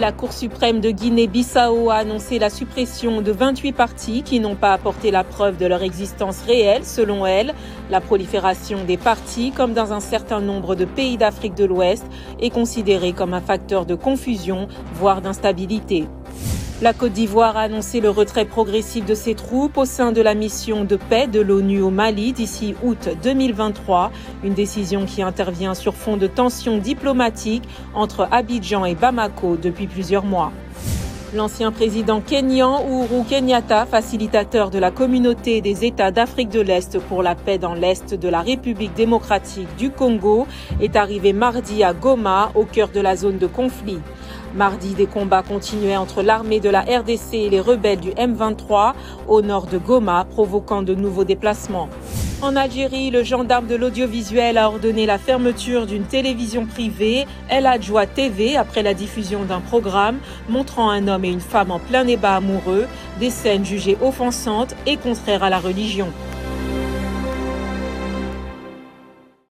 La Cour suprême de Guinée-Bissau a annoncé la suppression de 28 partis qui n'ont pas apporté la preuve de leur existence réelle, selon elle. La prolifération des partis, comme dans un certain nombre de pays d'Afrique de l'Ouest, est considérée comme un facteur de confusion, voire d'instabilité. La Côte d'Ivoire a annoncé le retrait progressif de ses troupes au sein de la mission de paix de l'ONU au Mali d'ici août 2023, une décision qui intervient sur fond de tensions diplomatiques entre Abidjan et Bamako depuis plusieurs mois. L'ancien président kenyan Uhuru Kenyatta, facilitateur de la communauté des États d'Afrique de l'Est pour la paix dans l'Est de la République démocratique du Congo, est arrivé mardi à Goma, au cœur de la zone de conflit. Mardi, des combats continuaient entre l'armée de la RDC et les rebelles du M23 au nord de Goma, provoquant de nouveaux déplacements. En Algérie, le gendarme de l'audiovisuel a ordonné la fermeture d'une télévision privée, El Adjoa TV, après la diffusion d'un programme montrant un homme et une femme en plein débat amoureux, des scènes jugées offensantes et contraires à la religion.